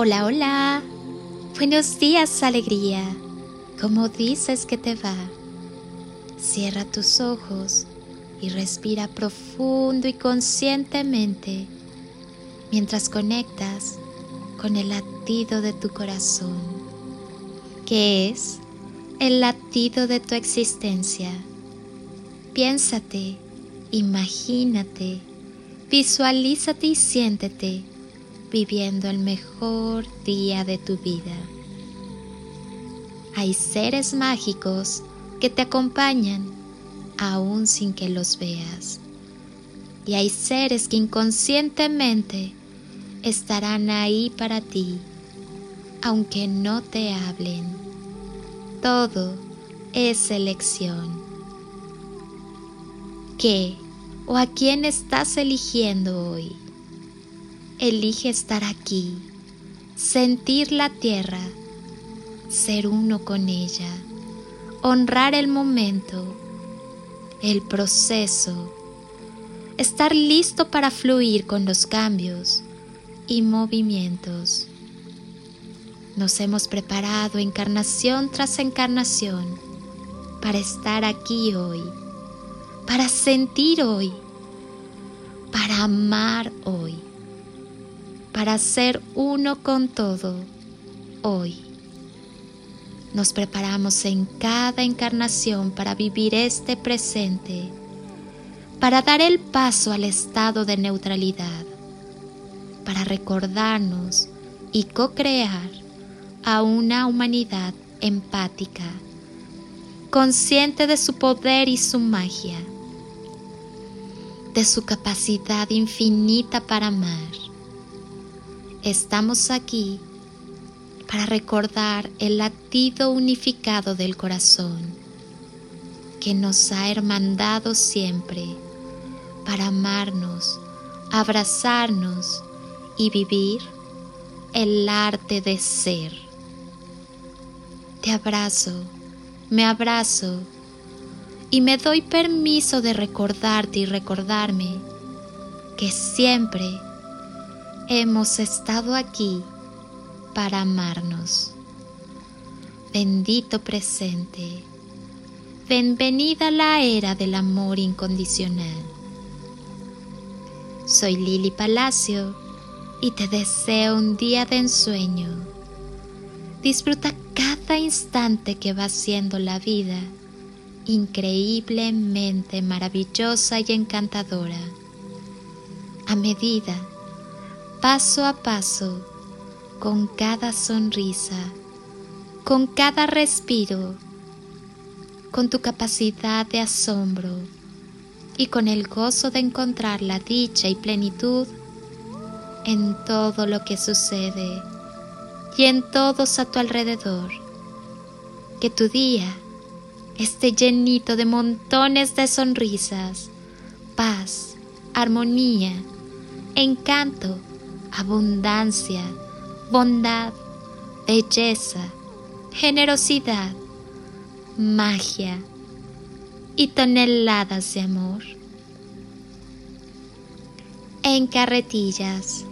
Hola, hola. Buenos días, alegría. ¿Cómo dices que te va? Cierra tus ojos y respira profundo y conscientemente mientras conectas con el latido de tu corazón, que es el latido de tu existencia. Piénsate, imagínate, visualízate y siéntete viviendo el mejor día de tu vida. Hay seres mágicos que te acompañan aún sin que los veas. Y hay seres que inconscientemente estarán ahí para ti, aunque no te hablen. Todo es elección. ¿Qué o a quién estás eligiendo hoy? Elige estar aquí, sentir la tierra, ser uno con ella, honrar el momento, el proceso, estar listo para fluir con los cambios y movimientos. Nos hemos preparado encarnación tras encarnación para estar aquí hoy, para sentir hoy, para amar hoy para ser uno con todo hoy. Nos preparamos en cada encarnación para vivir este presente, para dar el paso al estado de neutralidad, para recordarnos y co-crear a una humanidad empática, consciente de su poder y su magia, de su capacidad infinita para amar Estamos aquí para recordar el latido unificado del corazón que nos ha hermandado siempre para amarnos, abrazarnos y vivir el arte de ser. Te abrazo, me abrazo y me doy permiso de recordarte y recordarme que siempre hemos estado aquí para amarnos. Bendito presente, bienvenida la era del amor incondicional. Soy Lili Palacio y te deseo un día de ensueño. Disfruta cada instante que va siendo la vida increíblemente maravillosa y encantadora. A medida paso a paso, con cada sonrisa, con cada respiro, con tu capacidad de asombro y con el gozo de encontrar la dicha y plenitud en todo lo que sucede y en todos a tu alrededor. Que tu día esté llenito de montones de sonrisas, paz, armonía, encanto abundancia, bondad, belleza, generosidad, magia y toneladas de amor. En carretillas